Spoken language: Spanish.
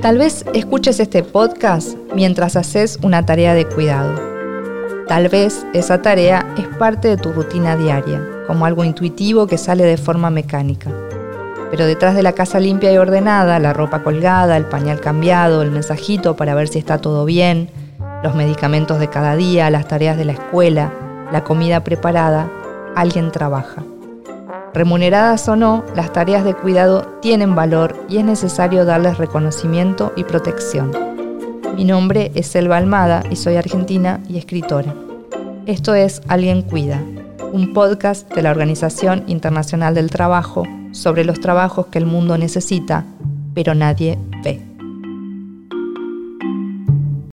Tal vez escuches este podcast mientras haces una tarea de cuidado. Tal vez esa tarea es parte de tu rutina diaria, como algo intuitivo que sale de forma mecánica. Pero detrás de la casa limpia y ordenada, la ropa colgada, el pañal cambiado, el mensajito para ver si está todo bien, los medicamentos de cada día, las tareas de la escuela, la comida preparada, alguien trabaja. Remuneradas o no, las tareas de cuidado tienen valor y es necesario darles reconocimiento y protección. Mi nombre es Selva Almada y soy argentina y escritora. Esto es Alguien Cuida, un podcast de la Organización Internacional del Trabajo sobre los trabajos que el mundo necesita, pero nadie ve.